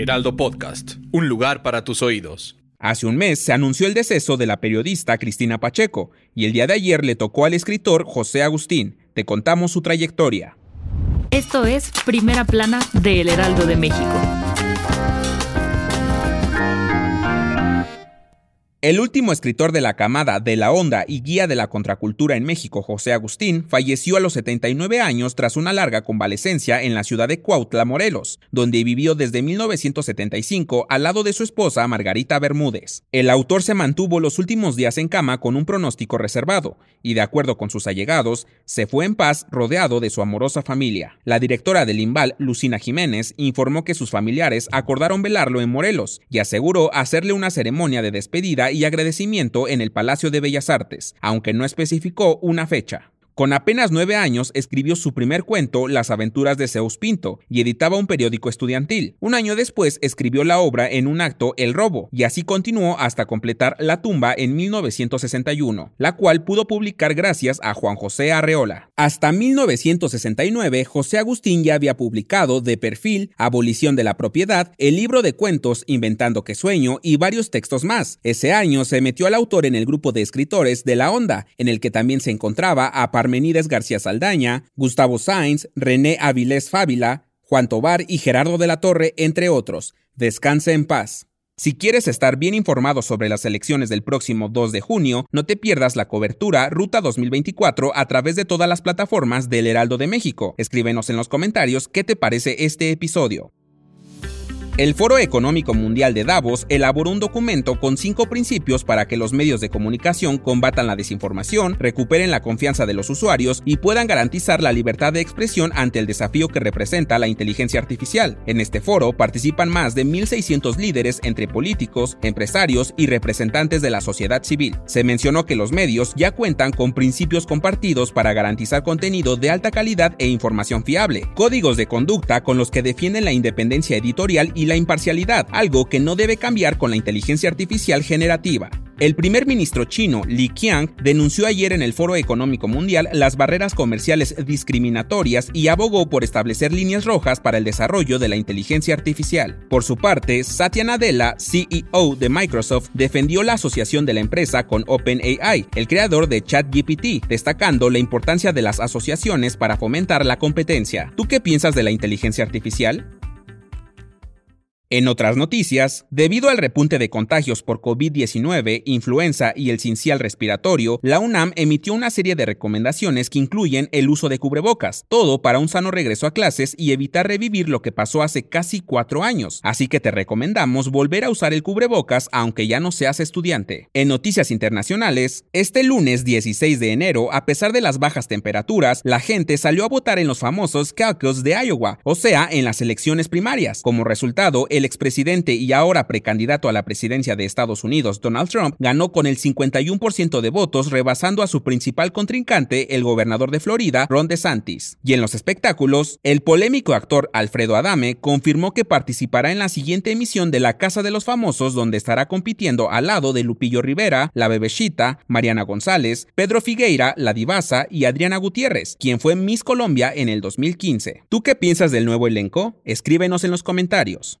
Heraldo Podcast, un lugar para tus oídos. Hace un mes se anunció el deceso de la periodista Cristina Pacheco y el día de ayer le tocó al escritor José Agustín. Te contamos su trayectoria. Esto es Primera Plana de El Heraldo de México. El último escritor de la camada de la onda y guía de la contracultura en México, José Agustín, falleció a los 79 años tras una larga convalecencia en la ciudad de Cuautla, Morelos, donde vivió desde 1975 al lado de su esposa Margarita Bermúdez. El autor se mantuvo los últimos días en cama con un pronóstico reservado y, de acuerdo con sus allegados, se fue en paz rodeado de su amorosa familia. La directora del Imbal, Lucina Jiménez, informó que sus familiares acordaron velarlo en Morelos y aseguró hacerle una ceremonia de despedida y agradecimiento en el Palacio de Bellas Artes, aunque no especificó una fecha. Con apenas nueve años escribió su primer cuento, Las aventuras de Zeus Pinto, y editaba un periódico estudiantil. Un año después escribió la obra en un acto El robo, y así continuó hasta completar La tumba en 1961, la cual pudo publicar gracias a Juan José Arreola. Hasta 1969, José Agustín ya había publicado De perfil, Abolición de la propiedad, el libro de cuentos Inventando que sueño y varios textos más. Ese año se metió al autor en el grupo de escritores de La Onda, en el que también se encontraba a García Saldaña, Gustavo Sainz, René Avilés Fábila, Juan Tobar y Gerardo de la Torre, entre otros. Descanse en paz. Si quieres estar bien informado sobre las elecciones del próximo 2 de junio, no te pierdas la cobertura Ruta 2024 a través de todas las plataformas del Heraldo de México. Escríbenos en los comentarios qué te parece este episodio. El Foro Económico Mundial de Davos elaboró un documento con cinco principios para que los medios de comunicación combatan la desinformación, recuperen la confianza de los usuarios y puedan garantizar la libertad de expresión ante el desafío que representa la inteligencia artificial. En este foro participan más de 1.600 líderes entre políticos, empresarios y representantes de la sociedad civil. Se mencionó que los medios ya cuentan con principios compartidos para garantizar contenido de alta calidad e información fiable, códigos de conducta con los que defienden la independencia editorial y la imparcialidad, algo que no debe cambiar con la inteligencia artificial generativa. El primer ministro chino, Li Qiang, denunció ayer en el Foro Económico Mundial las barreras comerciales discriminatorias y abogó por establecer líneas rojas para el desarrollo de la inteligencia artificial. Por su parte, Satya Nadella, CEO de Microsoft, defendió la asociación de la empresa con OpenAI, el creador de ChatGPT, destacando la importancia de las asociaciones para fomentar la competencia. ¿Tú qué piensas de la inteligencia artificial? En otras noticias, debido al repunte de contagios por COVID-19, influenza y el cincial respiratorio, la UNAM emitió una serie de recomendaciones que incluyen el uso de cubrebocas, todo para un sano regreso a clases y evitar revivir lo que pasó hace casi cuatro años. Así que te recomendamos volver a usar el cubrebocas aunque ya no seas estudiante. En noticias internacionales, este lunes 16 de enero, a pesar de las bajas temperaturas, la gente salió a votar en los famosos caucus de Iowa, o sea, en las elecciones primarias. Como resultado, el expresidente y ahora precandidato a la presidencia de Estados Unidos, Donald Trump, ganó con el 51% de votos, rebasando a su principal contrincante, el gobernador de Florida, Ron DeSantis. Y en los espectáculos, el polémico actor Alfredo Adame confirmó que participará en la siguiente emisión de La Casa de los Famosos, donde estará compitiendo al lado de Lupillo Rivera, La Bebechita, Mariana González, Pedro Figueira, La Divasa y Adriana Gutiérrez, quien fue Miss Colombia en el 2015. ¿Tú qué piensas del nuevo elenco? Escríbenos en los comentarios.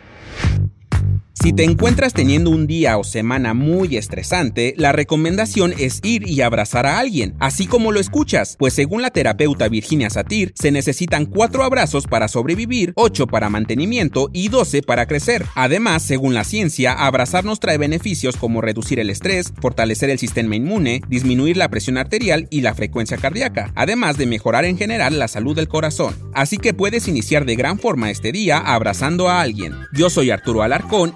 Si te encuentras teniendo un día o semana muy estresante, la recomendación es ir y abrazar a alguien, así como lo escuchas, pues según la terapeuta Virginia Satir, se necesitan 4 abrazos para sobrevivir, 8 para mantenimiento y 12 para crecer. Además, según la ciencia, abrazarnos trae beneficios como reducir el estrés, fortalecer el sistema inmune, disminuir la presión arterial y la frecuencia cardíaca, además de mejorar en general la salud del corazón. Así que puedes iniciar de gran forma este día abrazando a alguien. Yo soy Arturo Alarcón